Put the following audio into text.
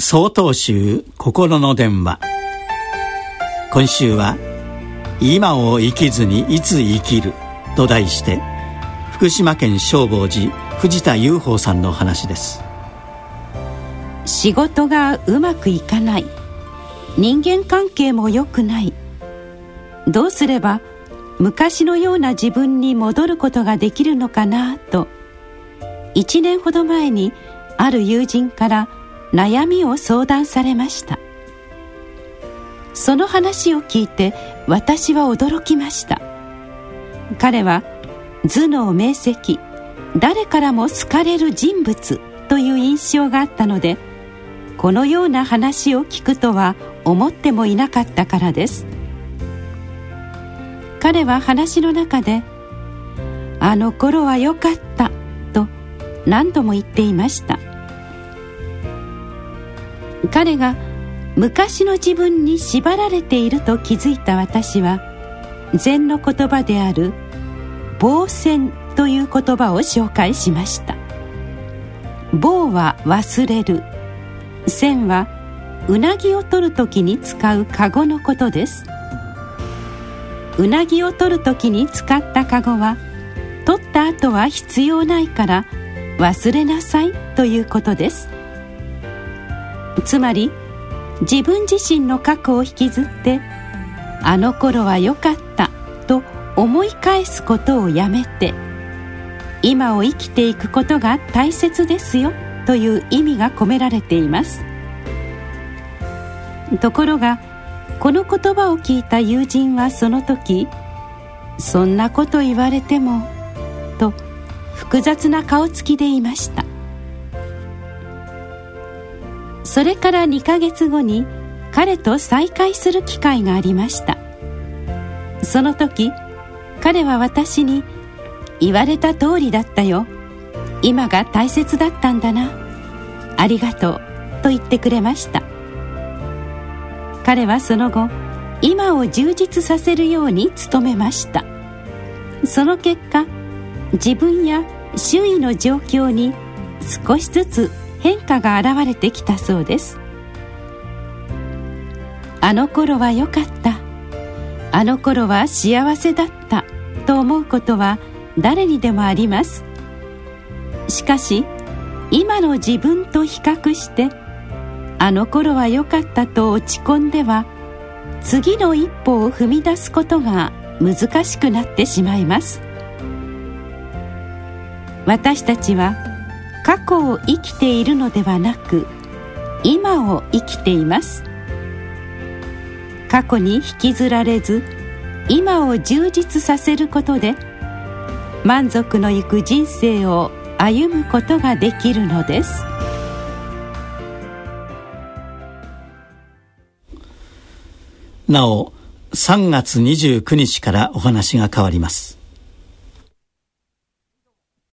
総統集心の電話。今週は「今を生きずにいつ生きる」と題して福島県消防寺藤田雄宝さんの話です。仕事がうまくいかない。人間関係も良くない。どうすれば昔のような自分に戻ることができるのかなと。1年ほど前にある友人から悩みを相談されました。その話を聞いて私は驚きました。彼は頭脳明晰誰からも好かれる人物という印象があったのでこのような話を聞くとは思ってもいなかったからです。彼は話の中で「あの頃は良かった」と何度も言っていました。彼が昔の自分に縛られていると気づいた私は禅の言葉である「棒線」という言葉を紹介しました。棒は忘れる。線はうなぎを取る時に使うカゴのことです。うなぎを取る時に使ったカゴは取った後は必要ないから忘れなさいということです。つまり自分自身の過去を引きずってあの頃は良かったと思い返すことをやめて今を生きていくことが大切ですよという意味が込められています。ところがこの言葉を聞いた友人はその時「そんなこと言われても」と複雑な顔つきでいました。それから2ヶ月後に彼と再会する機会がありました。その時彼は私に「言われた通りだったよ。今が大切だったんだな。ありがとう」と言ってくれました。彼はその後今を充実させるように努めました。その結果自分や周囲の状況に少しずつ変化が現れてきたそうです。あの頃は良かった。あの頃は幸せだった。と思うことは誰にでもあります。しかし今の自分と比較してあの頃は良かったと落ち込んでは次の一歩を踏み出すことが難しくなってしまいます。私たちは過去を生きているのではなく今を生きています。過去に引きずられず今を充実させることで満足のいく人生を歩むことができるのです。なお3月29日からお話が変わります。